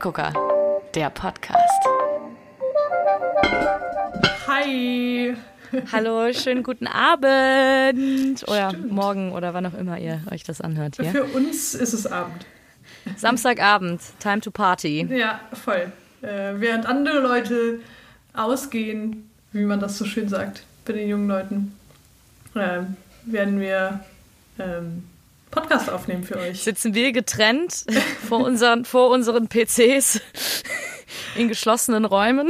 Kaffeegucker, der Podcast. Hi. Hallo, schönen guten Abend oder Stimmt. morgen oder wann auch immer ihr euch das anhört hier. Für uns ist es Abend. Samstagabend, time to party. Ja, voll. Äh, während andere Leute ausgehen, wie man das so schön sagt bei den jungen Leuten, äh, werden wir ähm, Podcast aufnehmen für euch. Sitzen wir getrennt vor unseren, vor unseren PCs in geschlossenen Räumen.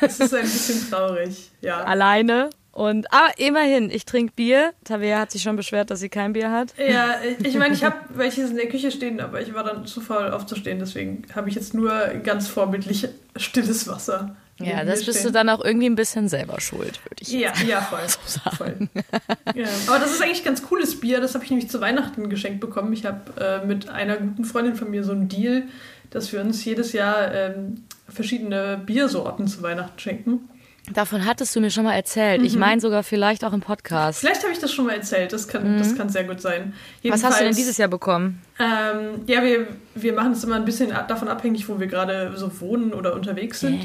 Das ist ein bisschen traurig, ja. Alleine. Und, aber immerhin, ich trinke Bier. Tavea hat sich schon beschwert, dass sie kein Bier hat. Ja, ich meine, ich habe welches in der Küche stehen, aber ich war dann zu faul aufzustehen. Deswegen habe ich jetzt nur ganz vorbildlich stilles Wasser. Ja, das bist stehen. du dann auch irgendwie ein bisschen selber schuld, würde ich ja, ja, voll, so sagen. Voll. Ja. Aber das ist eigentlich ganz cooles Bier. Das habe ich nämlich zu Weihnachten geschenkt bekommen. Ich habe äh, mit einer guten Freundin von mir so einen Deal, dass wir uns jedes Jahr ähm, verschiedene Biersorten zu Weihnachten schenken. Davon hattest du mir schon mal erzählt. Mhm. Ich meine sogar vielleicht auch im Podcast. Vielleicht habe ich das schon mal erzählt. Das kann, mhm. das kann sehr gut sein. Jedenfalls, Was hast du denn dieses Jahr bekommen? Ähm, ja, wir, wir machen es immer ein bisschen davon abhängig, wo wir gerade so wohnen oder unterwegs sind.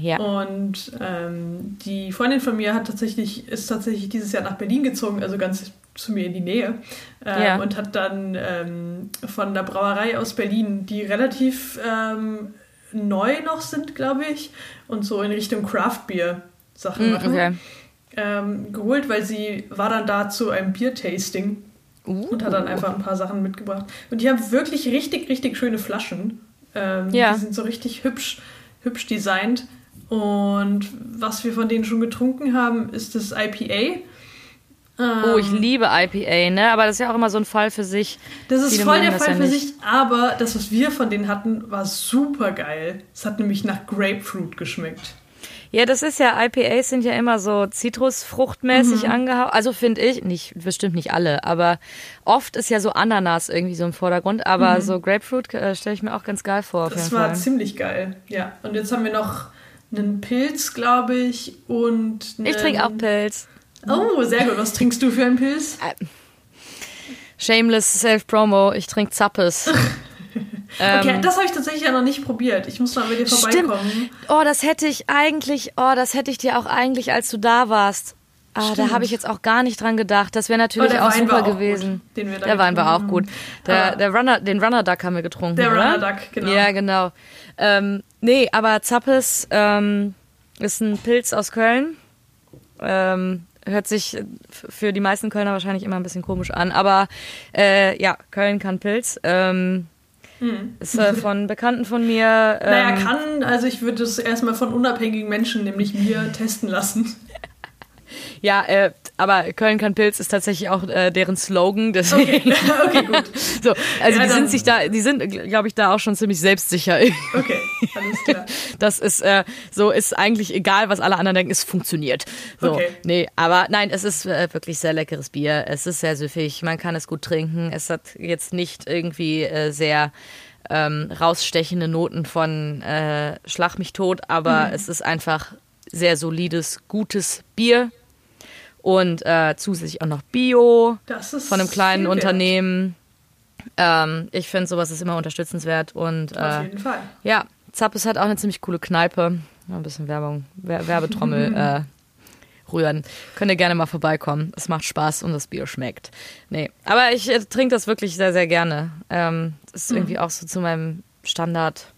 Ja. Und ähm, die Freundin von mir hat tatsächlich, ist tatsächlich dieses Jahr nach Berlin gezogen, also ganz zu mir in die Nähe. Ähm, ja. Und hat dann ähm, von der Brauerei aus Berlin, die relativ ähm, neu noch sind, glaube ich, und so in Richtung Craft Beer Sachen mm, machen. Okay. Ähm, geholt, weil sie war dann da zu einem Bier-Tasting uh. und hat dann einfach ein paar Sachen mitgebracht. Und die haben wirklich richtig, richtig schöne Flaschen. Ähm, ja. Die sind so richtig hübsch, hübsch designt. Und was wir von denen schon getrunken haben, ist das IPA. Oh, ich ähm, liebe IPA, ne? Aber das ist ja auch immer so ein Fall für sich. Das ist Viele voll der Fall ja für sich, aber das, was wir von denen hatten, war super geil. Es hat nämlich nach Grapefruit geschmeckt. Ja, das ist ja, IPAs sind ja immer so zitrusfruchtmäßig mhm. angehaucht. Also finde ich, nicht, bestimmt nicht alle, aber oft ist ja so Ananas irgendwie so im Vordergrund, aber mhm. so Grapefruit äh, stelle ich mir auch ganz geil vor. Das war Fall. ziemlich geil, ja. Und jetzt haben wir noch einen Pilz, glaube ich, und. Ich trinke auch Pilz. Oh, sehr gut. Was trinkst du für einen Pilz? Äh, shameless Self-Promo. Ich trinke Zappes. okay, ähm, das habe ich tatsächlich ja noch nicht probiert. Ich muss mal mit dir vorbeikommen. Stimmt. Oh, das hätte ich eigentlich, oh, das hätte ich dir auch eigentlich, als du da warst. Ah, da habe ich jetzt auch gar nicht dran gedacht. Das wäre natürlich oh, auch Wein super auch gewesen. Gut, der Wein war auch gut. Der, der Runner, den Runner Duck haben wir getrunken. Der oder? Runner Duck, genau. Ja, genau. Ähm, nee, aber Zappes ähm, ist ein Pilz aus Köln. Ähm, hört sich für die meisten Kölner wahrscheinlich immer ein bisschen komisch an, aber äh, ja, Köln kann Pilz. Ähm, hm. Ist äh, von Bekannten von mir. Ähm, naja, kann, also ich würde es erstmal von unabhängigen Menschen, nämlich mir, testen lassen. Ja, äh, aber Köln kann Pilz ist tatsächlich auch äh, deren Slogan. Deswegen. Okay, okay gut. so, also ja, die sind sich da, die sind, glaube ich, da auch schon ziemlich selbstsicher. Okay, alles klar. Das ist äh, so, ist eigentlich egal, was alle anderen denken, es funktioniert. So, okay. nee, aber nein, es ist äh, wirklich sehr leckeres Bier. Es ist sehr süffig, man kann es gut trinken. Es hat jetzt nicht irgendwie äh, sehr ähm, rausstechende Noten von äh, Schlag mich tot, aber mhm. es ist einfach sehr solides, gutes Bier und äh, zusätzlich auch noch Bio von einem kleinen Unternehmen. Ähm, ich finde, sowas ist immer unterstützenswert. Und, äh, Auf jeden Fall. Ja, Zappes hat auch eine ziemlich coole Kneipe. Ein bisschen Werbung, Werbetrommel äh, rühren. Könnt ihr gerne mal vorbeikommen. Es macht Spaß und das Bier schmeckt. Nee, aber ich äh, trinke das wirklich sehr, sehr gerne. Ähm, das ist mhm. irgendwie auch so zu meinem Standard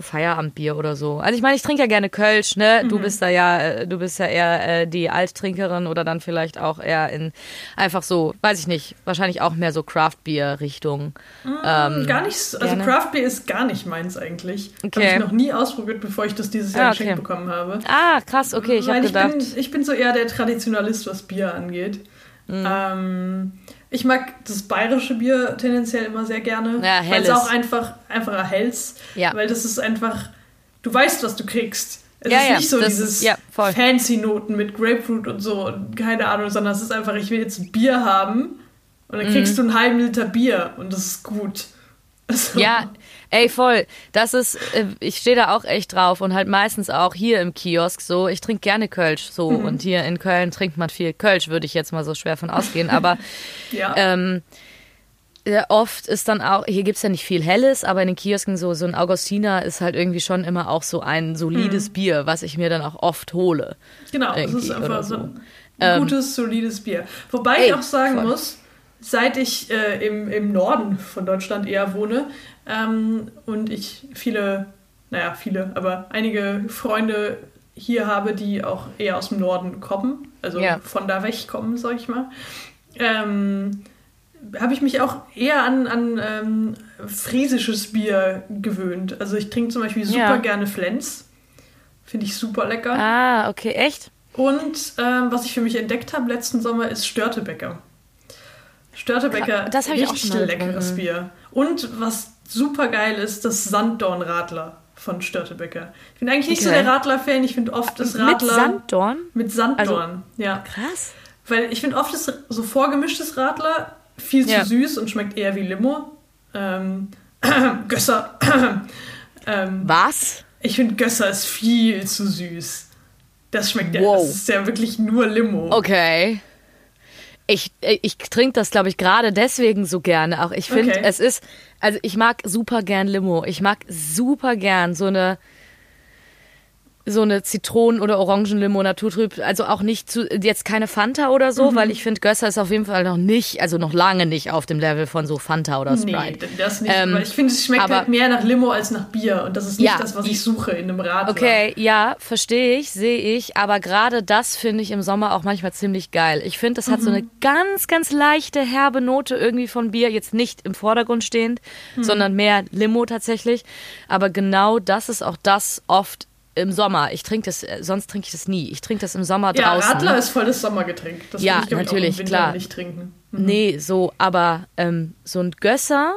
Feierabendbier oder so. Also ich meine, ich trinke ja gerne Kölsch, ne? Du mhm. bist da ja, äh, du bist ja eher äh, die Alttrinkerin oder dann vielleicht auch eher in einfach so, weiß ich nicht, wahrscheinlich auch mehr so Craft-Bier-Richtung. Mhm, ähm, gar nicht, also Craft-Bier ist gar nicht meins eigentlich. Okay. Habe ich noch nie ausprobiert, bevor ich das dieses Jahr ah, okay. geschenkt bekommen habe. Ah, krass, okay, ich habe gedacht. Bin, ich bin so eher der Traditionalist, was Bier angeht. Mhm. Ähm, ich mag das bayerische Bier tendenziell immer sehr gerne. Ja. Weil es auch einfach, einfach erhältst. Ja. Weil das ist einfach, du weißt, was du kriegst. Es ja, ist ja, nicht so dieses ja, fancy Noten mit Grapefruit und so und keine Ahnung, sondern es ist einfach, ich will jetzt ein Bier haben und dann kriegst mhm. du einen halben Liter Bier und das ist gut. Also. Ja, Ey, voll. Das ist, äh, ich stehe da auch echt drauf und halt meistens auch hier im Kiosk so. Ich trinke gerne Kölsch so mhm. und hier in Köln trinkt man viel Kölsch, würde ich jetzt mal so schwer von ausgehen. Aber ja. ähm, oft ist dann auch, hier gibt's ja nicht viel Helles, aber in den Kiosken so, so ein Augustiner ist halt irgendwie schon immer auch so ein solides mhm. Bier, was ich mir dann auch oft hole. Genau, es ist einfach so ein ähm, gutes, solides Bier. Wobei ey, ich auch sagen voll. muss, seit ich äh, im, im Norden von Deutschland eher wohne ähm, und ich viele, naja, viele, aber einige Freunde hier habe, die auch eher aus dem Norden kommen, also ja. von da weg kommen, sag ich mal. Ähm, habe ich mich auch eher an, an ähm, friesisches Bier gewöhnt. Also ich trinke zum Beispiel super ja. gerne Flens. Finde ich super lecker. Ah, okay, echt? Und ähm, was ich für mich entdeckt habe letzten Sommer ist Störtebäcker. Störtebäcker, das ich richtig auch leckeres Bier. Und was super geil ist, das Sanddornradler von Störtebäcker. Ich bin eigentlich nicht okay. so der Radler-Fan. Ich finde oft das Radler. Mit Sanddorn? Mit Sanddorn, also, ja. Krass. Weil ich finde oft ist so vorgemischtes Radler viel ja. zu süß und schmeckt eher wie Limo. Ähm, Gösser. ähm, Was? Ich finde Gösser ist viel zu süß. Das schmeckt ja, wow. das ist ja wirklich nur Limo. Okay. Ich, ich trinke das, glaube ich, gerade deswegen so gerne. Auch ich finde, okay. es ist, also ich mag super gern Limo. Ich mag super gern so eine so eine Zitronen- oder Orangenlimo naturtrüb, also auch nicht zu, jetzt keine Fanta oder so, mhm. weil ich finde, Gösser ist auf jeden Fall noch nicht, also noch lange nicht auf dem Level von so Fanta oder Sprite. Nee, das nicht, ähm, weil ich finde, es schmeckt aber, halt mehr nach Limo als nach Bier und das ist nicht ja, das, was ich suche in einem Radler. Okay, ja, verstehe ich, sehe ich, aber gerade das finde ich im Sommer auch manchmal ziemlich geil. Ich finde, das hat mhm. so eine ganz, ganz leichte, herbe Note irgendwie von Bier, jetzt nicht im Vordergrund stehend, mhm. sondern mehr Limo tatsächlich, aber genau das ist auch das oft im Sommer. Ich trinke das, äh, sonst trinke ich das nie. Ich trinke das im Sommer ja, draußen. Ja, Radler ist voll das Sommergetränk. Das ja, ich, natürlich, klar. nicht trinken. Mhm. Nee, so, aber ähm, so ein Gösser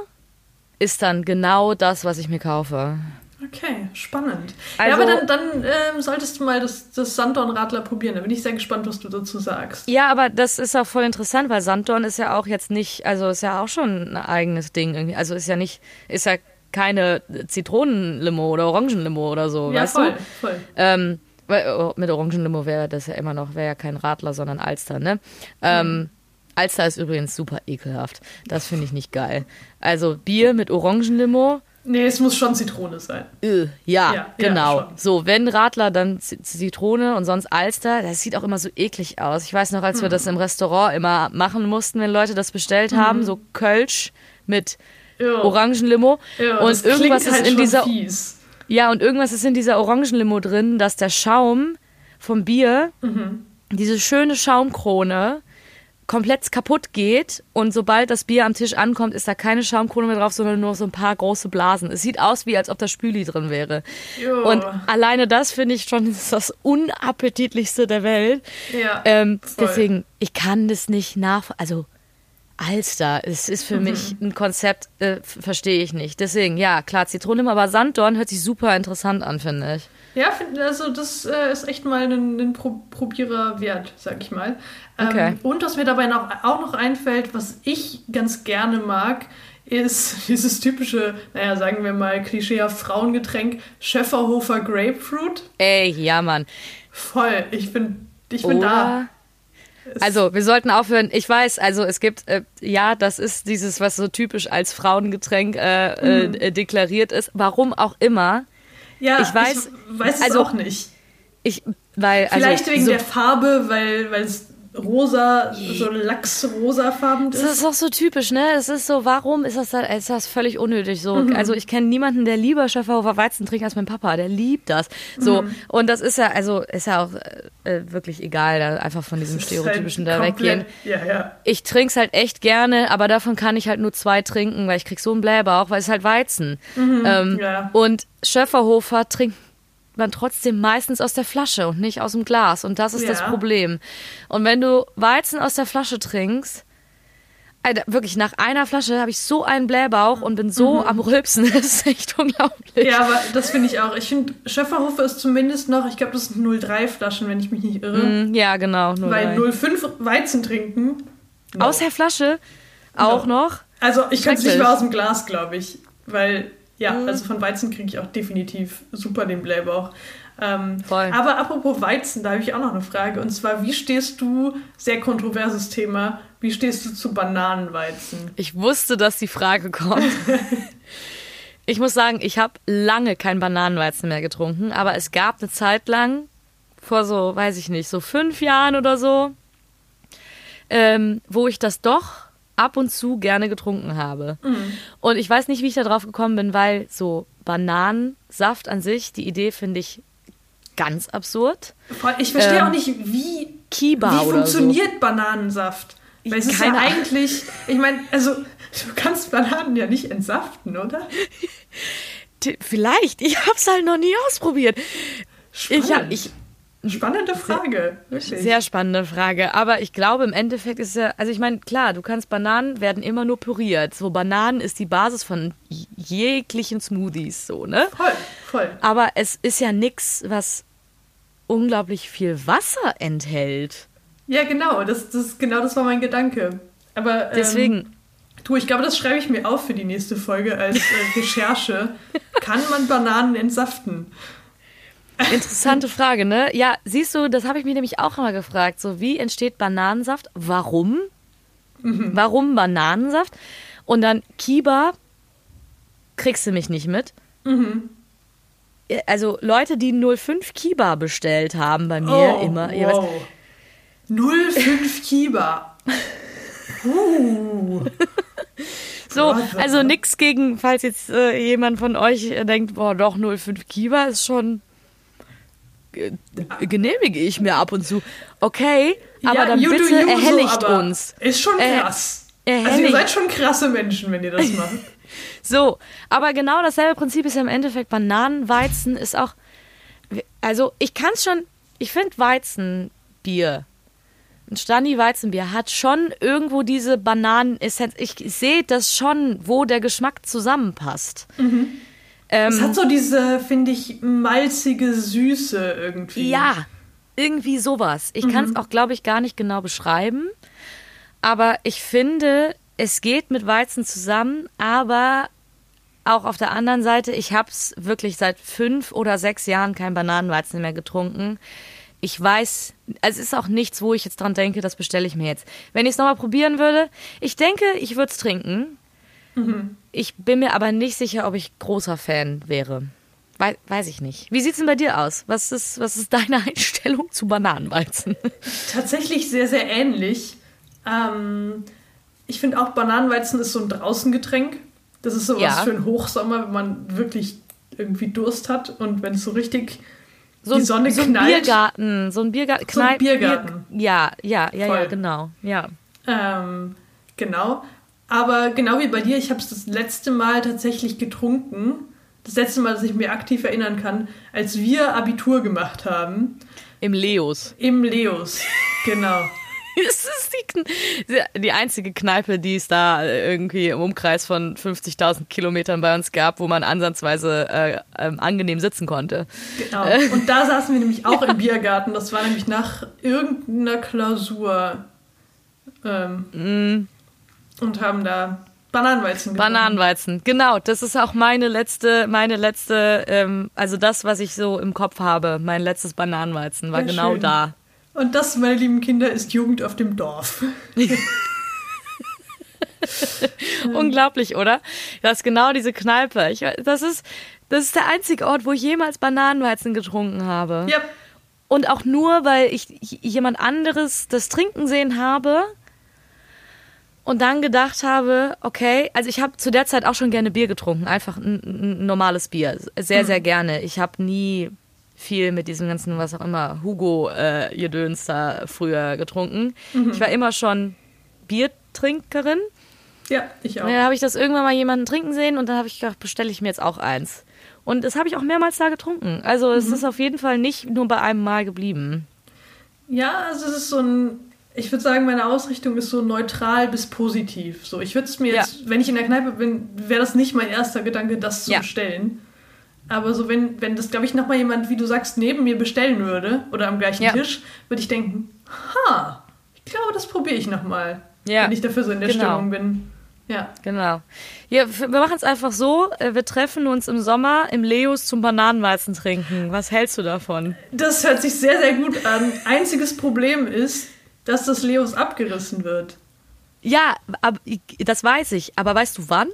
ist dann genau das, was ich mir kaufe. Okay, spannend. Also, ja, aber dann, dann ähm, solltest du mal das, das Sanddorn-Radler probieren. Da bin ich sehr gespannt, was du dazu sagst. Ja, aber das ist auch voll interessant, weil Sanddorn ist ja auch jetzt nicht, also ist ja auch schon ein eigenes Ding irgendwie. Also ist ja nicht, ist ja keine Zitronenlimo oder Orangenlimo oder so, ja, weißt voll, du? Voll. Ähm, oh, mit Orangenlimo wäre das ja immer noch, wäre ja kein Radler, sondern Alster, ne? Ähm, mhm. Alster ist übrigens super ekelhaft. Das finde ich nicht geil. Also Bier mit Orangenlimo. Nee, es muss schon Zitrone sein. Äh, ja, ja, genau. Ja, so, wenn Radler, dann Zitrone und sonst Alster. Das sieht auch immer so eklig aus. Ich weiß noch, als hm. wir das im Restaurant immer machen mussten, wenn Leute das bestellt haben, hm. so Kölsch mit ja. Orangenlimo. Ja, und irgendwas ist halt in dieser. Fies. Ja, und irgendwas ist in dieser Orangenlimo drin, dass der Schaum vom Bier, mhm. diese schöne Schaumkrone, komplett kaputt geht und sobald das Bier am Tisch ankommt, ist da keine Schaumkrone mehr drauf, sondern nur so ein paar große Blasen. Es sieht aus, wie als ob da Spüli drin wäre. Jo. Und alleine das finde ich schon das unappetitlichste der Welt. Ja, ähm, deswegen, ich kann das nicht nach... Also Alster, es ist für mhm. mich ein Konzept, äh, verstehe ich nicht. Deswegen, ja, klar, Zitrone, aber Sanddorn hört sich super interessant an, finde ich. Ja, also das äh, ist echt mal ein, ein Pro Probierer wert, sag ich mal. Ähm, okay. Und was mir dabei noch, auch noch einfällt, was ich ganz gerne mag, ist dieses typische, naja, sagen wir mal, klischeehaft Frauengetränk, Schäferhofer Grapefruit. Ey, ja, Mann. Voll, ich bin, ich bin da. Also, wir sollten aufhören. Ich weiß, also es gibt, äh, ja, das ist dieses, was so typisch als Frauengetränk äh, mhm. äh, deklariert ist. Warum auch immer. Ja, ich weiß, ich weiß es also, auch nicht. Ich, weil, also Vielleicht also, wegen so, der Farbe, weil, weil es rosa, so lachsrosafarben ist. Das ist doch so typisch, ne? Es ist so, warum ist das, da, ist das völlig unnötig? So, mhm. also ich kenne niemanden, der lieber Schäferhofer Weizen trinkt als mein Papa. Der liebt das. So, mhm. und das ist ja, also ist ja auch äh, wirklich egal, da einfach von diesem Stereotypischen halt da weggehen. Ja, ja. Ich trinke es halt echt gerne, aber davon kann ich halt nur zwei trinken, weil ich krieg so einen Blähbauch, weil es halt Weizen. Mhm. Ähm, ja. Und Schäferhofer trinkt man trotzdem meistens aus der Flasche und nicht aus dem Glas. Und das ist ja. das Problem. Und wenn du Weizen aus der Flasche trinkst, Alter, wirklich, nach einer Flasche habe ich so einen Blähbauch und bin so mhm. am Rülpsen. Das ist echt unglaublich. Ja, aber das finde ich auch. Ich finde, Schöfferhofer ist zumindest noch, ich glaube, das sind 0,3 Flaschen, wenn ich mich nicht irre. Mm, ja, genau. 0, Weil 0,5 Weizen trinken. No. Aus der Flasche auch no. noch. Also, ich kann es nicht mehr aus dem Glas, glaube ich. Weil ja, mhm. also von Weizen kriege ich auch definitiv super den Blähbauch. Ähm, Voll. Aber apropos Weizen, da habe ich auch noch eine Frage. Und zwar, wie stehst du, sehr kontroverses Thema, Wie stehst du zu Bananenweizen? Ich wusste, dass die Frage kommt. ich muss sagen, ich habe lange kein Bananenweizen mehr getrunken, aber es gab eine Zeit lang, vor so, weiß ich nicht, so fünf Jahren oder so, ähm, wo ich das doch ab und zu gerne getrunken habe. Mhm. Und ich weiß nicht, wie ich da drauf gekommen bin, weil so Bananensaft an sich, die Idee finde ich ganz absurd. Ich verstehe ähm, auch nicht, wie, Kiba wie funktioniert so. Bananensaft. Weil es ist ja eigentlich, ich meine, also du kannst Bananen ja nicht entsaften, oder? Vielleicht. Ich habe es halt noch nie ausprobiert. Spannend. Ich, hab, ich, Spannende Frage. Wirklich. Sehr spannende Frage. Aber ich glaube, im Endeffekt ist ja, also ich meine, klar, du kannst Bananen werden immer nur püriert. So Bananen ist die Basis von jeglichen Smoothies, so, ne? Voll, voll. Aber es ist ja nichts, was unglaublich viel Wasser enthält. Ja, genau. Das, das, genau das war mein Gedanke. Aber ähm, deswegen. Du, ich glaube, das schreibe ich mir auf für die nächste Folge als äh, Recherche. Kann man Bananen entsaften? Interessante Frage, ne? Ja, siehst du, das habe ich mich nämlich auch immer gefragt. So, wie entsteht Bananensaft? Warum? Mhm. Warum Bananensaft? Und dann Kiba, kriegst du mich nicht mit. Mhm. Also Leute, die 05 Kiba bestellt haben bei mir oh, immer. Wow. 05 Kiba. Uh. So, also nix gegen, falls jetzt äh, jemand von euch denkt, boah, doch 05 Kiba ist schon genehmige ich mir ab und zu. Okay, aber ja, dann bitte you, erhelligt so, uns. Ist schon krass. Er, also ihr seid schon krasse Menschen, wenn ihr das macht. so, aber genau dasselbe Prinzip ist ja im Endeffekt Bananenweizen ist auch also ich kann es schon, ich finde Weizenbier ein Stani Weizenbier hat schon irgendwo diese Bananenessenz. Ich sehe das schon, wo der Geschmack zusammenpasst. Mhm. Ähm, es hat so diese, finde ich, malzige Süße irgendwie. Ja, irgendwie sowas. Ich mhm. kann es auch, glaube ich, gar nicht genau beschreiben. Aber ich finde, es geht mit Weizen zusammen, aber auch auf der anderen Seite, ich habe es wirklich seit fünf oder sechs Jahren kein Bananenweizen mehr getrunken. Ich weiß, also es ist auch nichts, wo ich jetzt dran denke, das bestelle ich mir jetzt. Wenn ich es nochmal probieren würde, ich denke, ich würde es trinken. Mhm. Ich bin mir aber nicht sicher, ob ich großer Fan wäre. We weiß ich nicht. Wie sieht es denn bei dir aus? Was ist, was ist deine Einstellung zu Bananenweizen? Tatsächlich sehr, sehr ähnlich. Ähm, ich finde auch, Bananenweizen ist so ein Draußengetränk. Das ist sowas ja. für einen Hochsommer, wenn man wirklich irgendwie Durst hat und wenn es so richtig so, die Sonne so knallt. So ein Biergarten, so ein Biergarten. So ein Biergarten. Bier, ja, ja, ja, Voll. ja, genau. Ja. Ähm, genau. Aber genau wie bei dir, ich habe es das letzte Mal tatsächlich getrunken. Das letzte Mal, dass ich mir aktiv erinnern kann, als wir Abitur gemacht haben. Im Leos. Im Leos, genau. das ist die, die einzige Kneipe, die es da irgendwie im Umkreis von 50.000 Kilometern bei uns gab, wo man ansatzweise äh, äh, angenehm sitzen konnte. Genau. Und da saßen wir nämlich auch im Biergarten. Das war nämlich nach irgendeiner Klausur. Ähm, mm und haben da Bananenweizen getrunken. Bananenweizen, genau. Das ist auch meine letzte, meine letzte, ähm, also das, was ich so im Kopf habe. Mein letztes Bananenweizen war ja, genau schön. da. Und das, meine lieben Kinder, ist Jugend auf dem Dorf. Unglaublich, oder? Das ist genau diese Kneipe. Ich, das, ist, das ist der einzige Ort, wo ich jemals Bananenweizen getrunken habe. Ja. Und auch nur, weil ich jemand anderes das Trinken sehen habe und dann gedacht habe, okay, also ich habe zu der Zeit auch schon gerne Bier getrunken, einfach ein, ein normales Bier, sehr, sehr mhm. gerne. Ich habe nie viel mit diesem ganzen, was auch immer, Hugo äh, da früher getrunken. Mhm. Ich war immer schon Biertrinkerin. Ja, ich auch. Und dann habe ich das irgendwann mal jemanden trinken sehen und dann habe ich gedacht, bestelle ich mir jetzt auch eins. Und das habe ich auch mehrmals da getrunken. Also mhm. es ist auf jeden Fall nicht nur bei einem Mal geblieben. Ja, also es ist so ein ich würde sagen, meine Ausrichtung ist so neutral bis positiv. So, ich würde es mir ja. jetzt, wenn ich in der Kneipe bin, wäre das nicht mein erster Gedanke, das zu ja. bestellen. Aber so, wenn, wenn das, glaube ich, nochmal jemand, wie du sagst, neben mir bestellen würde oder am gleichen ja. Tisch, würde ich denken, ha, ich glaube, das probiere ich nochmal. Ja. Wenn ich dafür so in der genau. Stimmung bin. Ja. Genau. Ja, wir machen es einfach so, äh, wir treffen uns im Sommer im Leos zum Bananenweizen trinken. Was hältst du davon? Das hört sich sehr, sehr gut an. Einziges Problem ist, dass das Leos abgerissen wird. Ja, aber, das weiß ich. Aber weißt du wann?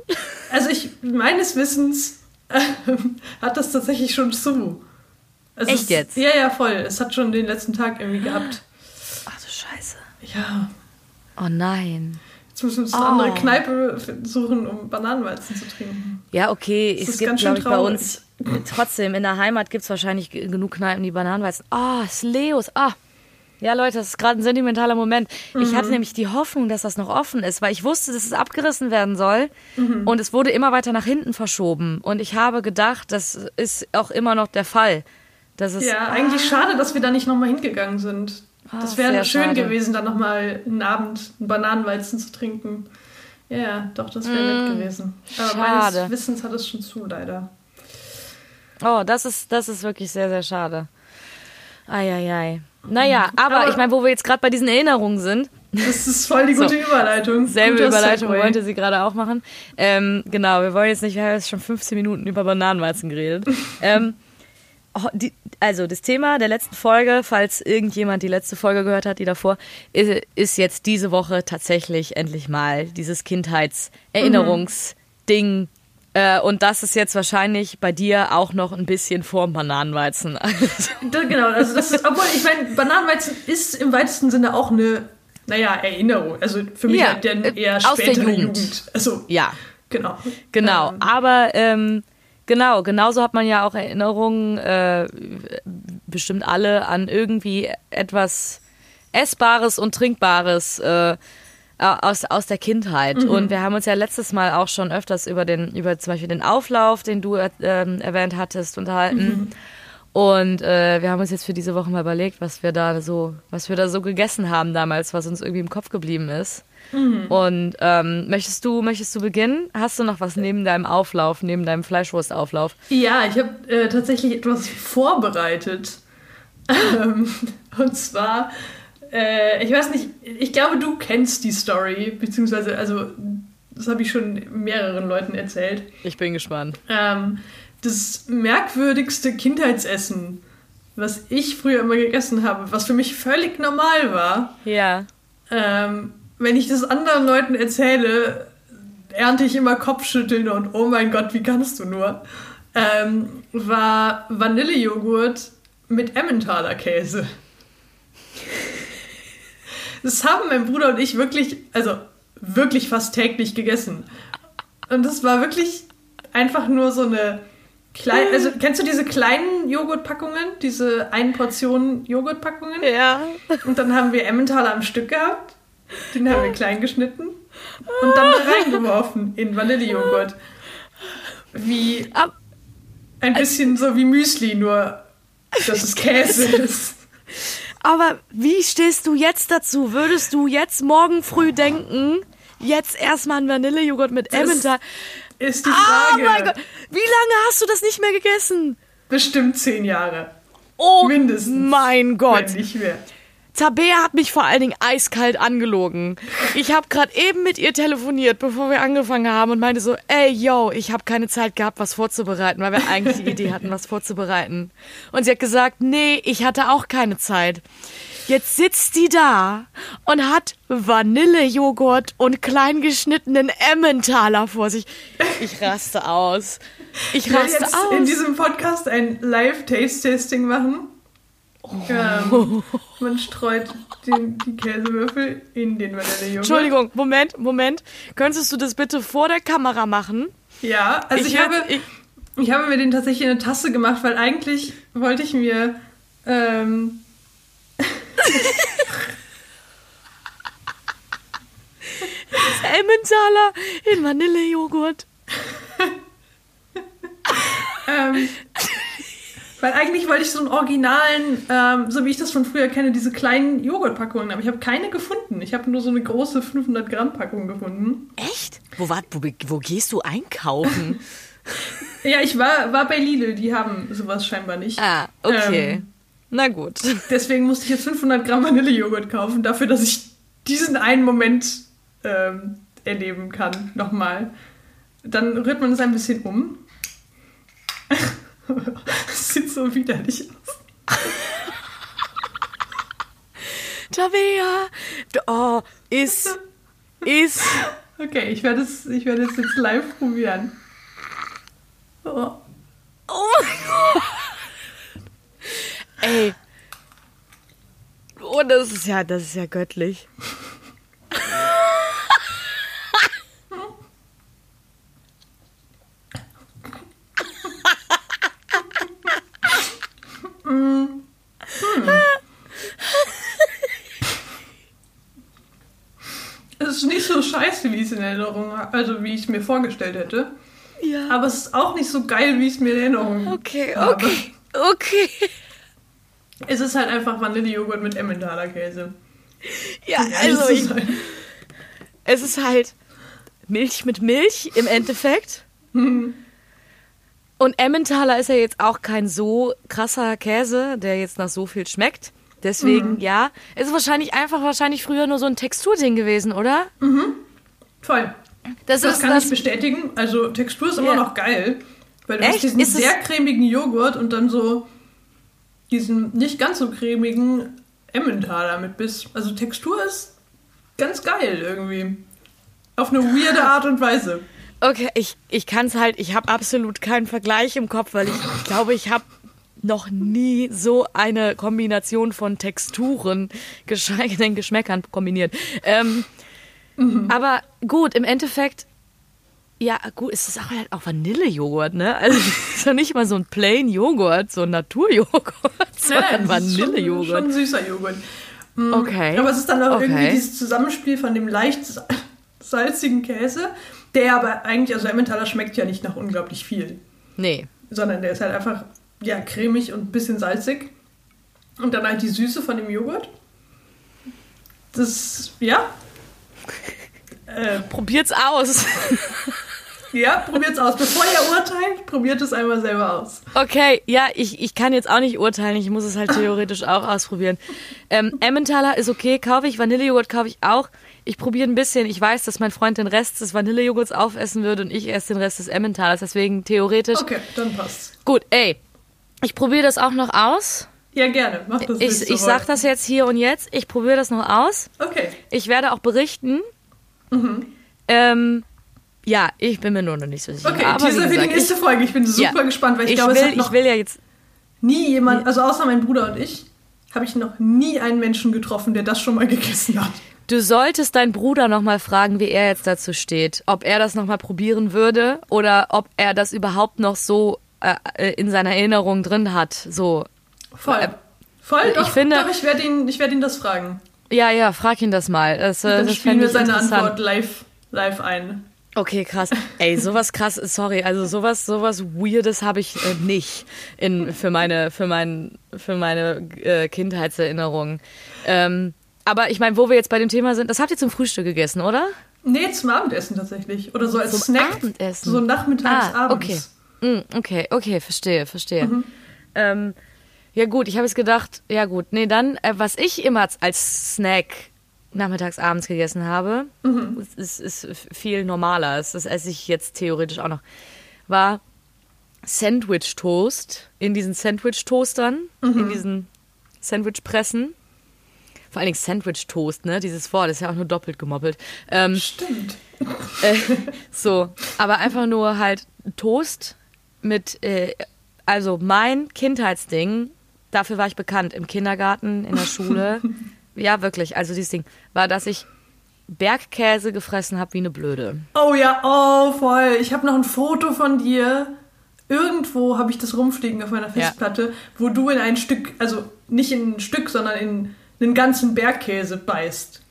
Also ich, meines Wissens äh, hat das tatsächlich schon zu. Es Echt ist, jetzt? Ja, ja, voll. Es hat schon den letzten Tag irgendwie gehabt. Ach du Scheiße. Ja. Oh nein. Jetzt müssen wir uns oh. eine andere Kneipe suchen, um Bananenweizen zu trinken. Ja, okay. Das es gibt, glaube ich, bei uns trotzdem in der Heimat gibt es wahrscheinlich genug Kneipen, die Bananenweizen. Ah, oh, es Leos. Ah. Ja, Leute, das ist gerade ein sentimentaler Moment. Mhm. Ich hatte mhm. nämlich die Hoffnung, dass das noch offen ist, weil ich wusste, dass es abgerissen werden soll. Mhm. Und es wurde immer weiter nach hinten verschoben. Und ich habe gedacht, das ist auch immer noch der Fall. Das ist, ja, eigentlich ah. schade, dass wir da nicht nochmal hingegangen sind. Ah, das wäre schön schade. gewesen, da nochmal einen Abend einen Bananenweizen zu trinken. Ja, doch, das wäre mm, nett gewesen. Aber schade. meines Wissens hat es schon zu, leider. Oh, das ist, das ist wirklich sehr, sehr schade. Eieiei. Naja, aber, aber ich meine, wo wir jetzt gerade bei diesen Erinnerungen sind. Das ist voll die gute so, Überleitung. Selbe Guter Überleitung Segway. wollte sie gerade auch machen. Ähm, genau, wir wollen jetzt nicht, wir haben jetzt schon 15 Minuten über Bananenweizen geredet. ähm, die, also das Thema der letzten Folge, falls irgendjemand die letzte Folge gehört hat, die davor, ist, ist jetzt diese Woche tatsächlich endlich mal dieses Kindheitserinnerungsding. Äh, und das ist jetzt wahrscheinlich bei dir auch noch ein bisschen vor Bananenweizen. genau, also das ist, obwohl ich meine, Bananenweizen ist im weitesten Sinne auch eine, naja, Erinnerung. Also für mich ja, halt der eher spätere aus der Jugend. Jugend. Also, ja. Genau. Genau, ähm. aber ähm, Genau, genauso hat man ja auch Erinnerungen, äh, bestimmt alle, an irgendwie etwas Essbares und Trinkbares äh, aus, aus der Kindheit. Mhm. Und wir haben uns ja letztes Mal auch schon öfters über den, über zum Beispiel den Auflauf, den du äh, erwähnt hattest, unterhalten. Mhm. Und äh, wir haben uns jetzt für diese Woche mal überlegt, was wir da so, was wir da so gegessen haben damals, was uns irgendwie im Kopf geblieben ist. Mhm. Und ähm, möchtest du, möchtest du beginnen? Hast du noch was neben deinem Auflauf, neben deinem Fleischwurstauflauf? Ja, ich habe äh, tatsächlich etwas vorbereitet. Ähm, und zwar, äh, ich weiß nicht, ich glaube, du kennst die Story, beziehungsweise, also, das habe ich schon mehreren Leuten erzählt. Ich bin gespannt. Ähm, das merkwürdigste Kindheitsessen, was ich früher immer gegessen habe, was für mich völlig normal war. Ja. Ähm, wenn ich das anderen Leuten erzähle, ernte ich immer Kopfschütteln und oh mein Gott, wie kannst du nur? Ähm, war Vanillejoghurt mit Emmentaler Käse. Das haben mein Bruder und ich wirklich, also wirklich fast täglich gegessen. Und das war wirklich einfach nur so eine kleine, also kennst du diese kleinen Joghurtpackungen, diese ein Portion Joghurtpackungen? Ja. Und dann haben wir Emmentaler am Stück gehabt den haben wir klein geschnitten und dann da reingeworfen in Vanillejoghurt. Wie ein bisschen so wie Müsli, nur dass es Käse ist. Aber wie stehst du jetzt dazu? Würdest du jetzt morgen früh denken, jetzt erstmal ein Vanillejoghurt mit Emmental? Ist die Frage. Oh mein Gott. Wie lange hast du das nicht mehr gegessen? Bestimmt zehn Jahre. Oh Mindestens. mein Gott. Wenn nicht mehr. Tabea hat mich vor allen Dingen eiskalt angelogen. Ich habe gerade eben mit ihr telefoniert, bevor wir angefangen haben und meinte so, ey, yo, ich habe keine Zeit gehabt, was vorzubereiten, weil wir eigentlich die Idee hatten, was vorzubereiten. Und sie hat gesagt, nee, ich hatte auch keine Zeit. Jetzt sitzt die da und hat Vanillejoghurt und kleingeschnittenen Emmentaler vor sich. Ich raste aus. Ich raste jetzt aus. in diesem Podcast ein Live-Taste-Testing machen. Ähm, man streut den, die Käsewürfel in den Vanillejoghurt. Entschuldigung, Moment, Moment. Könntest du das bitte vor der Kamera machen? Ja, also ich, ich habe, ich, ich, habe mir den tatsächlich in eine Tasse gemacht, weil eigentlich wollte ich mir ähm, Emmentaler in Vanillejoghurt. ähm, weil eigentlich wollte ich so einen originalen, ähm, so wie ich das von früher kenne, diese kleinen Joghurtpackungen, aber ich habe keine gefunden. Ich habe nur so eine große 500 Gramm Packung gefunden. Echt? Wo, war, wo, wo gehst du einkaufen? ja, ich war, war bei Lidl, die haben sowas scheinbar nicht. Ah, okay. Ähm, Na gut. Deswegen musste ich jetzt 500 Gramm Vanillejoghurt kaufen, dafür, dass ich diesen einen Moment ähm, erleben kann. Nochmal. Dann rührt man es ein bisschen um. Das sieht so widerlich aus. Tabea! Oh, ist. ist. Okay, ich werde es, ich werde es jetzt live probieren. Oh. Oh mein Gott. Ey. Oh, das ist ja, das ist ja göttlich. Es ist nicht so scheiße, wie ich es in Erinnerung also wie ich es mir vorgestellt hätte. Ja. Aber es ist auch nicht so geil, wie ich es mir in Erinnerung Okay, habe. okay, okay. Es ist halt einfach Vanillejoghurt mit Emmentaler Käse. Ja, also ich, halt. es ist halt Milch mit Milch im Endeffekt. Und Emmentaler ist ja jetzt auch kein so krasser Käse, der jetzt nach so viel schmeckt. Deswegen, mhm. ja, es ist wahrscheinlich einfach wahrscheinlich früher nur so ein Texturding gewesen, oder? Mhm. Voll. Das, das kann das ich bestätigen. Also Textur ist immer ja. noch geil. Weil du Echt? hast diesen ist sehr cremigen Joghurt und dann so diesen nicht ganz so cremigen Emmentaler mit Biss. Also Textur ist ganz geil irgendwie. Auf eine weirde Art und Weise. Okay, ich, ich kann es halt, ich habe absolut keinen Vergleich im Kopf, weil ich, ich glaube, ich habe noch nie so eine Kombination von Texturen, geschweige denn Geschmäckern kombiniert. Ähm, mhm. Aber gut, im Endeffekt ja, gut, es ist auch halt auch Vanillejoghurt, ne? Also es ist ja nicht mal so ein plain Joghurt, so ein Naturjoghurt, sondern Vanillejoghurt. Schon, schon süßer Joghurt. Mhm. Okay. Aber es ist dann auch okay. irgendwie dieses Zusammenspiel von dem leicht salzigen Käse, der aber eigentlich, also Emmentaler schmeckt ja nicht nach unglaublich viel. Nee. Sondern der ist halt einfach, ja, cremig und ein bisschen salzig. Und dann halt die Süße von dem Joghurt. Das, ja. Äh, Probiert's aus. Ja, probiert's aus. Bevor ihr urteilt, probiert es einmal selber aus. Okay, ja, ich, ich kann jetzt auch nicht urteilen. Ich muss es halt theoretisch auch ausprobieren. Ähm, Emmentaler ist okay, kaufe ich. Vanillejoghurt kaufe ich auch. Ich probiere ein bisschen. Ich weiß, dass mein Freund den Rest des Vanillejoghurts aufessen würde und ich esse den Rest des Emmentalers. Deswegen theoretisch. Okay, dann passt. Gut, ey. Ich probiere das auch noch aus. Ja, gerne. Mach das Ich, ich sag das jetzt hier und jetzt. Ich probiere das noch aus. Okay. Ich werde auch berichten. Mhm. Ähm, ja, ich bin mir nur noch nicht so sicher. Okay, aber Teaser für die nächste Folge. Ich bin super ja, gespannt, weil ich, ich glaube, will, es hat noch ich will ja jetzt nie jemand, also außer mein Bruder und ich, habe ich noch nie einen Menschen getroffen, der das schon mal gegessen hat. Du solltest deinen Bruder noch mal fragen, wie er jetzt dazu steht, ob er das noch mal probieren würde oder ob er das überhaupt noch so äh, äh in seiner Erinnerung drin hat. So. Voll. Äh, Voll. Doch, ich finde, doch, ich werde ihn, ich werde ihn das fragen. Ja, ja, frag ihn das mal. Das, äh, dann das spielen wir seine Antwort live, live ein. Okay, krass. Ey, sowas krass, sorry, also sowas, sowas Weirdes habe ich äh, nicht in, für meine, für mein, für meine äh, Kindheitserinnerungen. Ähm, aber ich meine, wo wir jetzt bei dem Thema sind, das habt ihr zum Frühstück gegessen, oder? Nee, zum Abendessen tatsächlich. Oder so als zum Snack. Abendessen. So nachmittags, ah, abends. Okay. Mm, okay, okay, verstehe, verstehe. Mhm. Ähm, ja gut, ich habe es gedacht, ja gut, nee, dann, äh, was ich immer als Snack nachmittags, abends gegessen habe, mhm. ist, ist viel normaler. Das esse ich jetzt theoretisch auch noch. War Sandwich Toast in diesen Sandwich Toastern, mhm. in diesen Sandwich Pressen. Vor allen Dingen Sandwich Toast, ne? Dieses Wort ist ja auch nur doppelt gemoppelt. Ähm, Stimmt. Äh, so, aber einfach nur halt Toast mit, äh, also mein Kindheitsding, dafür war ich bekannt im Kindergarten, in der Schule. ja, wirklich, also dieses Ding, war, dass ich Bergkäse gefressen habe wie eine Blöde. Oh ja, oh voll. Ich habe noch ein Foto von dir. Irgendwo habe ich das rumfliegen auf meiner Festplatte, ja. wo du in ein Stück, also nicht in ein Stück, sondern in einen ganzen Bergkäse beißt.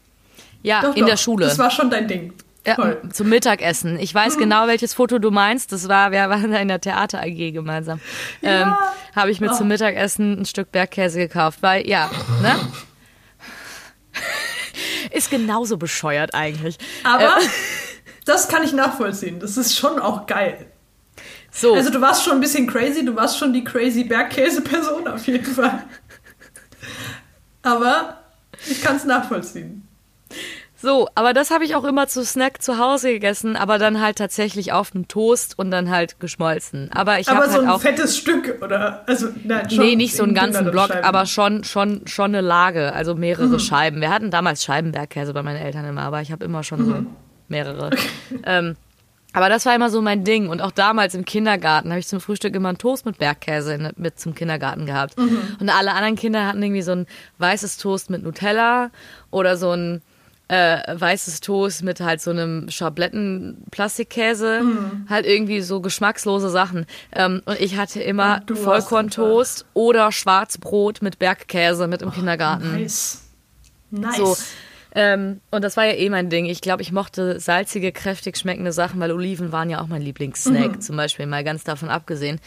Ja, doch, in doch. der Schule. Das war schon dein Ding. Ja, zum Mittagessen. Ich weiß genau, welches Foto du meinst. Das war, wir waren in der Theater AG gemeinsam. Ja. Ähm, Habe ich mir oh. zum Mittagessen ein Stück Bergkäse gekauft, weil ja, ne? Ist genauso bescheuert eigentlich. Aber äh, das kann ich nachvollziehen. Das ist schon auch geil. So. Also du warst schon ein bisschen crazy, du warst schon die crazy Bergkäse-Person auf jeden Fall. Aber ich kann es nachvollziehen. So, aber das habe ich auch immer zu Snack zu Hause gegessen, aber dann halt tatsächlich auf dem Toast und dann halt geschmolzen. Aber ich habe halt so ein auch fettes Stück oder also nein, schon Nee, nicht so einen ganzen Block, Scheiben. aber schon schon schon eine Lage, also mehrere mhm. Scheiben. Wir hatten damals Scheibenbergkäse bei meinen Eltern immer, aber ich habe immer schon mhm. so mehrere. Ähm, aber das war immer so mein Ding. Und auch damals im Kindergarten habe ich zum Frühstück immer einen Toast mit Bergkäse mit zum Kindergarten gehabt. Mhm. Und alle anderen Kinder hatten irgendwie so ein weißes Toast mit Nutella oder so ein äh, weißes Toast mit halt so einem Schabletten-Plastikkäse. Mhm. Halt irgendwie so geschmackslose Sachen. Ähm, und ich hatte immer Vollkorntoast oder Schwarzbrot mit Bergkäse mit im oh, Kindergarten. Nice. Nice. So. Ähm, und das war ja eh mein Ding. Ich glaube, ich mochte salzige, kräftig schmeckende Sachen, weil Oliven waren ja auch mein Lieblingssnack, mhm. zum Beispiel, mal ganz davon abgesehen.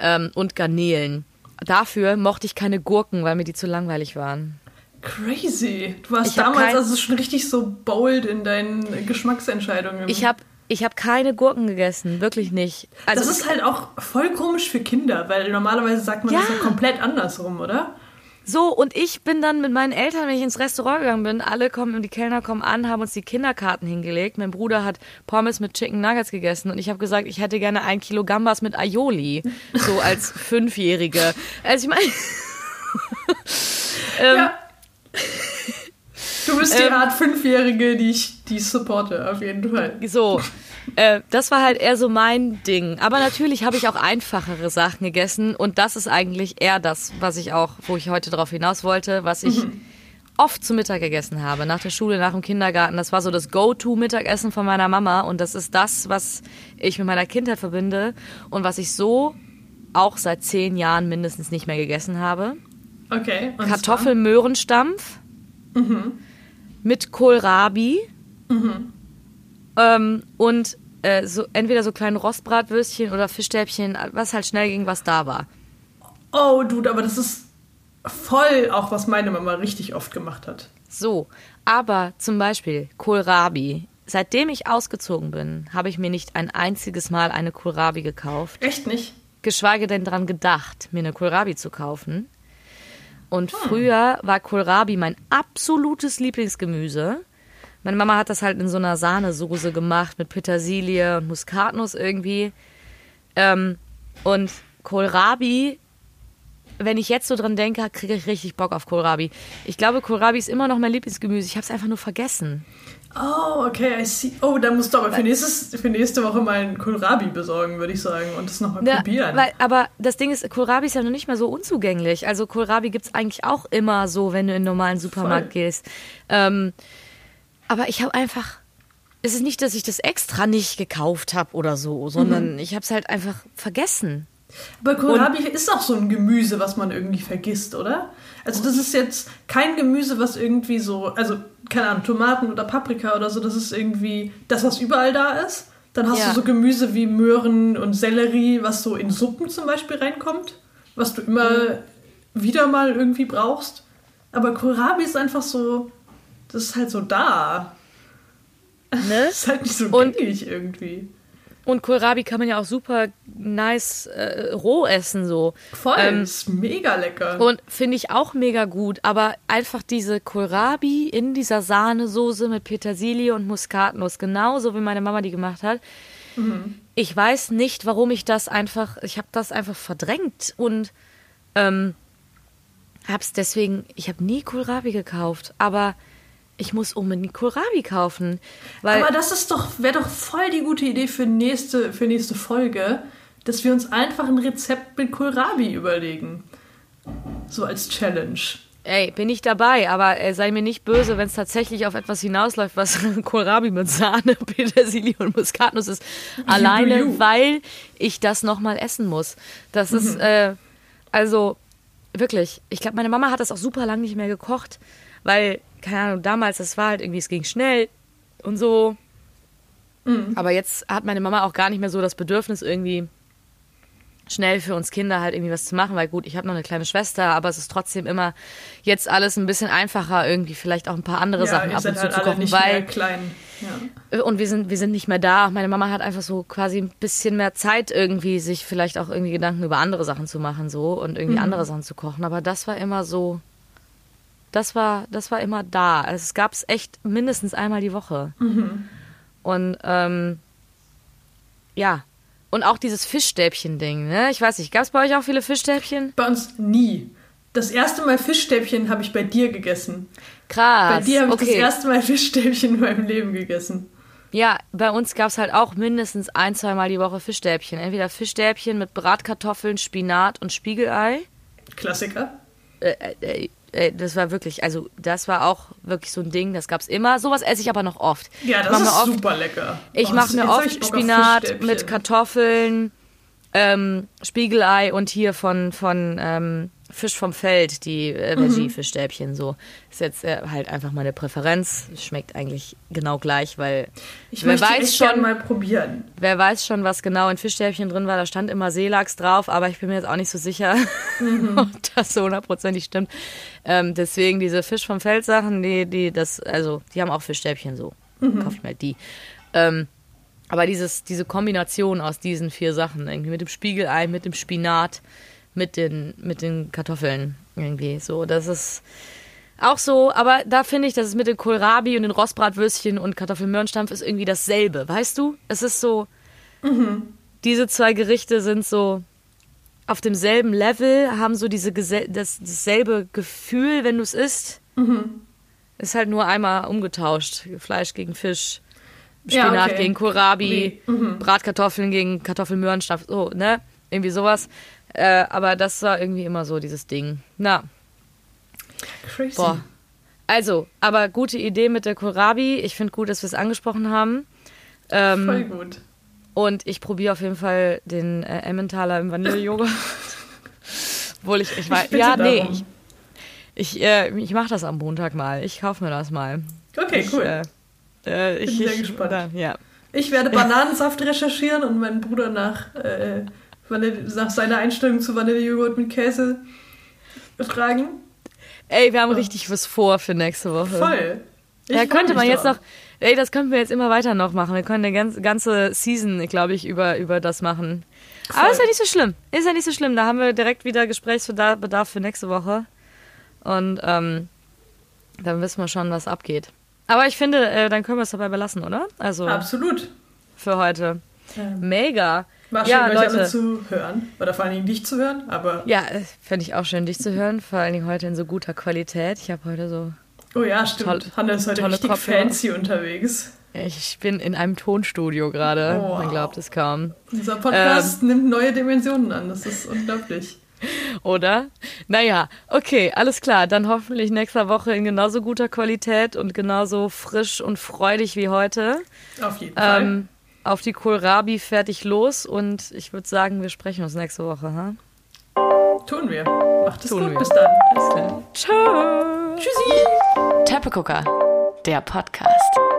Ähm, und Garnelen. Dafür mochte ich keine Gurken, weil mir die zu langweilig waren. Crazy. Du warst damals also schon richtig so bold in deinen Geschmacksentscheidungen. Ich habe ich habe keine Gurken gegessen, wirklich nicht. Also das ist halt auch voll komisch für Kinder, weil normalerweise sagt man ja. das ja komplett andersrum, oder? So, und ich bin dann mit meinen Eltern, wenn ich ins Restaurant gegangen bin, alle kommen, die Kellner kommen an, haben uns die Kinderkarten hingelegt. Mein Bruder hat Pommes mit Chicken Nuggets gegessen und ich habe gesagt, ich hätte gerne ein Kilo Gambas mit Aioli. So als Fünfjährige. Also ich meine. ähm, ja. Du bist die ähm, Art Fünfjährige, die ich, die supporte, auf jeden Fall. So. Äh, das war halt eher so mein Ding. Aber natürlich habe ich auch einfachere Sachen gegessen und das ist eigentlich eher das, was ich auch, wo ich heute darauf hinaus wollte, was ich mhm. oft zu Mittag gegessen habe, nach der Schule, nach dem Kindergarten. Das war so das Go-To-Mittagessen von meiner Mama und das ist das, was ich mit meiner Kindheit verbinde und was ich so auch seit zehn Jahren mindestens nicht mehr gegessen habe. Okay. Kartoffelmöhrenstampf mhm. mit Kohlrabi. Mhm. Ähm, und äh, so, entweder so kleine Rostbratwürstchen oder Fischstäbchen, was halt schnell ging, was da war. Oh, Dude, aber das ist voll auch, was meine Mama richtig oft gemacht hat. So, aber zum Beispiel Kohlrabi. Seitdem ich ausgezogen bin, habe ich mir nicht ein einziges Mal eine Kohlrabi gekauft. Echt nicht? Geschweige denn daran gedacht, mir eine Kohlrabi zu kaufen. Und hm. früher war Kohlrabi mein absolutes Lieblingsgemüse. Meine Mama hat das halt in so einer Sahnesoße gemacht mit Petersilie und Muskatnuss irgendwie. Ähm, und Kohlrabi, wenn ich jetzt so dran denke, kriege ich richtig Bock auf Kohlrabi. Ich glaube, Kohlrabi ist immer noch mein Lieblingsgemüse. Ich habe es einfach nur vergessen. Oh, okay, I see. Oh, dann musst du aber für, nächstes, für nächste Woche mal einen Kohlrabi besorgen, würde ich sagen, und das nochmal ja, probieren. Weil, aber das Ding ist, Kohlrabi ist ja noch nicht mehr so unzugänglich. Also Kohlrabi gibt es eigentlich auch immer so, wenn du in einen normalen Supermarkt Voll. gehst. Ähm, aber ich habe einfach. Es ist nicht, dass ich das extra nicht gekauft habe oder so, sondern mhm. ich habe es halt einfach vergessen. Aber Kohlrabi Und ist auch so ein Gemüse, was man irgendwie vergisst, oder? Also das ist jetzt kein Gemüse, was irgendwie so, also keine Ahnung, Tomaten oder Paprika oder so, das ist irgendwie das, was überall da ist. Dann hast ja. du so Gemüse wie Möhren und Sellerie, was so in Suppen zum Beispiel reinkommt, was du immer mhm. wieder mal irgendwie brauchst. Aber Kohlrabi ist einfach so, das ist halt so da. Ne? Das ist halt nicht so gängig irgendwie. Und Kohlrabi kann man ja auch super nice äh, roh essen so. Voll, ähm, ist mega lecker. Und finde ich auch mega gut, aber einfach diese Kohlrabi in dieser Sahnesoße mit Petersilie und Muskatnuss, genauso wie meine Mama die gemacht hat. Mhm. Ich weiß nicht, warum ich das einfach, ich habe das einfach verdrängt und ähm, hab's deswegen, ich habe nie Kohlrabi gekauft, aber ich muss unbedingt Kohlrabi kaufen. Weil Aber das ist doch, wäre doch voll die gute Idee für nächste, für nächste Folge, dass wir uns einfach ein Rezept mit Kohlrabi überlegen. So als Challenge. Ey, bin ich dabei, aber äh, sei mir nicht böse, wenn es tatsächlich auf etwas hinausläuft, was Kohlrabi mit Sahne, Petersilie und Muskatnuss ist. Alleine, weil ich das nochmal essen muss. Das mhm. ist, äh, also wirklich, ich glaube, meine Mama hat das auch super lang nicht mehr gekocht, weil keine Ahnung, damals, das war halt irgendwie, es ging schnell und so. Mhm. Aber jetzt hat meine Mama auch gar nicht mehr so das Bedürfnis, irgendwie schnell für uns Kinder halt irgendwie was zu machen, weil gut, ich habe noch eine kleine Schwester, aber es ist trotzdem immer jetzt alles ein bisschen einfacher, irgendwie vielleicht auch ein paar andere ja, Sachen ab und zu halt zu kochen, weil ja. und wir sind wir sind nicht mehr da. Meine Mama hat einfach so quasi ein bisschen mehr Zeit irgendwie, sich vielleicht auch irgendwie Gedanken über andere Sachen zu machen so und irgendwie mhm. andere Sachen zu kochen. Aber das war immer so Das war, das war immer da. Also es gab es echt mindestens einmal die Woche. Mhm. Und ähm, ja, und auch dieses Fischstäbchen-Ding, ne? Ich weiß nicht, gab es bei euch auch viele Fischstäbchen? Bei uns nie. Das erste Mal Fischstäbchen habe ich bei dir gegessen. Krass. Bei dir habe ich okay. das erste Mal Fischstäbchen in meinem Leben gegessen. Ja, bei uns gab es halt auch mindestens ein, zweimal die Woche Fischstäbchen. Entweder Fischstäbchen mit Bratkartoffeln, Spinat und Spiegelei. Klassiker. Äh, äh, äh, das war wirklich, also das war auch wirklich so ein Ding, das gab es immer. Sowas esse ich aber noch oft. Ja, das ist oft, super lecker. Ich oh, mache mir oft Spinat mit Kartoffeln, ähm, Spiegelei und hier von, von ähm, Fisch vom Feld, die äh, mhm. Veggie-Fischstäbchen so. Ist jetzt äh, halt einfach meine Präferenz. Schmeckt eigentlich genau gleich, weil ich wer weiß schon mal probieren. Wer weiß schon, was genau in Fischstäbchen drin war. Da stand immer Seelachs drauf, aber ich bin mir jetzt auch nicht so sicher, mhm. ob das so hundertprozentig stimmt. Ähm, deswegen diese Fisch vom Feld Sachen, die, die das, also die haben auch Fischstäbchen so. Mhm. Kauft mir die. Ähm, aber dieses, diese Kombination aus diesen vier Sachen, irgendwie mit dem Spiegelei, mit dem Spinat, mit den, mit den Kartoffeln irgendwie. So, das ist auch so, aber da finde ich, dass es mit dem Kohlrabi und den Rostbratwürstchen und Kartoffelmöhrenstampf ist irgendwie dasselbe, weißt du? Es ist so, mhm. diese zwei Gerichte sind so auf demselben Level, haben so diese das, dasselbe Gefühl, wenn du es isst. Mhm. Ist halt nur einmal umgetauscht. Fleisch gegen Fisch, Spinat ja, okay. gegen Kohlrabi, mhm. Bratkartoffeln gegen Kartoffelmöhrenstampf, so, ne? Irgendwie sowas. Äh, aber das war irgendwie immer so dieses Ding. Na. Crazy. Boah. Also, aber gute Idee mit der Kohlrabi. Ich finde gut, dass wir es angesprochen haben. Ähm, Voll gut. Und ich probiere auf jeden Fall den äh, Emmentaler im Vanillejoghurt. Obwohl ich, ich weiß, ja, darum. nee, ich, ich, äh, ich mache das am Montag mal. Ich kaufe mir das mal. Okay, ich, cool. Äh, äh ich, bin sehr gespannt. Da, ja. Ich werde Bananensaft recherchieren und meinen Bruder nach äh, Vanille, nach seiner Einstellung zu Vanillejoghurt mit Käse fragen. Ey, wir haben oh. richtig was vor für nächste Woche. Voll. Ich ja, könnte man jetzt noch. Ey, das könnten wir jetzt immer weiter noch machen. Wir können eine ganze, ganze Season, glaube ich, über, über das machen. Voll. Aber ist ja nicht so schlimm. Ist ja nicht so schlimm. Da haben wir direkt wieder Gesprächsbedarf für nächste Woche. Und ähm, dann wissen wir schon, was abgeht. Aber ich finde, äh, dann können wir es dabei belassen, oder? Also Absolut. Für heute. Ähm. Mega. War schön, ja, euch Leute. alle zu hören. Oder vor allen Dingen dich zu hören. Aber ja, äh, fände ich auch schön, dich zu hören. Vor allen Dingen heute in so guter Qualität. Ich habe heute so. Oh ja, stimmt. Toll, Hanna ist heute richtig Kopfhörer. fancy unterwegs. Ich bin in einem Tonstudio gerade. Oh, wow. Man glaubt es kaum. Dieser Podcast ähm, nimmt neue Dimensionen an. Das ist unglaublich. Oder? Naja, okay, alles klar. Dann hoffentlich nächste Woche in genauso guter Qualität und genauso frisch und freudig wie heute. Auf jeden Fall. Auf die Kohlrabi fertig los und ich würde sagen, wir sprechen uns nächste Woche. Ha? Tun wir. Macht es Tun gut. Wir. Bis dann. Bis dann. Ciao. Tschüssi. Teppegucker, der Podcast.